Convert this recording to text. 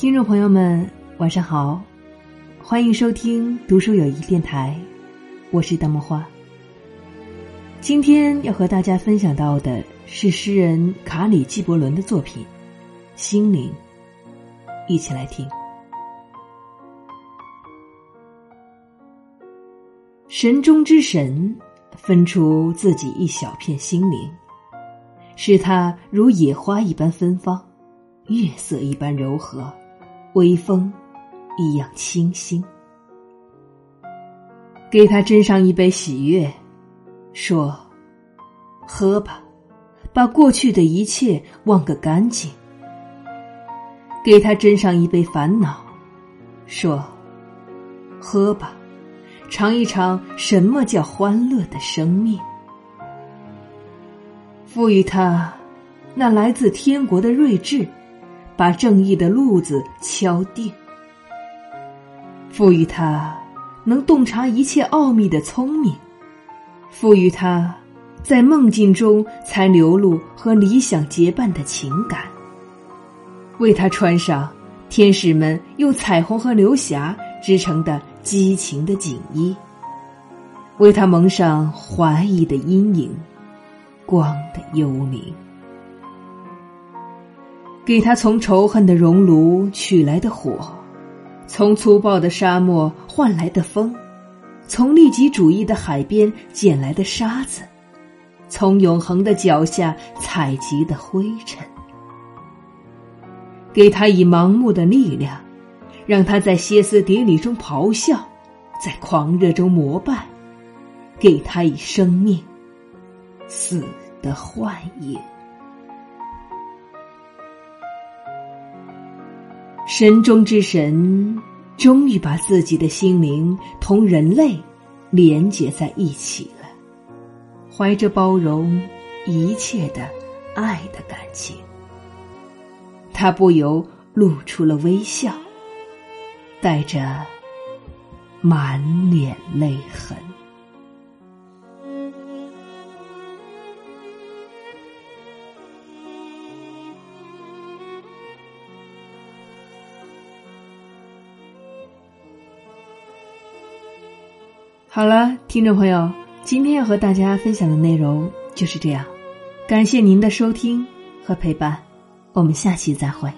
听众朋友们，晚上好，欢迎收听读书有益电台，我是大木花。今天要和大家分享到的是诗人卡里纪伯伦的作品《心灵》，一起来听。神中之神，分出自己一小片心灵，使它如野花一般芬芳，月色一般柔和。微风一样清新，给他斟上一杯喜悦，说：“喝吧，把过去的一切忘个干净。”给他斟上一杯烦恼，说：“喝吧，尝一尝什么叫欢乐的生命。”赋予他那来自天国的睿智。把正义的路子敲定，赋予他能洞察一切奥秘的聪明，赋予他在梦境中才流露和理想结伴的情感，为他穿上天使们用彩虹和流霞织成的激情的锦衣，为他蒙上怀疑的阴影，光的幽灵。给他从仇恨的熔炉取来的火，从粗暴的沙漠换来的风，从利己主义的海边捡来的沙子，从永恒的脚下采集的灰尘。给他以盲目的力量，让他在歇斯底里中咆哮，在狂热中膜拜。给他以生命，死的幻影。神中之神，终于把自己的心灵同人类连接在一起了，怀着包容一切的爱的感情，他不由露出了微笑，带着满脸泪痕。好了，听众朋友，今天要和大家分享的内容就是这样。感谢您的收听和陪伴，我们下期再会。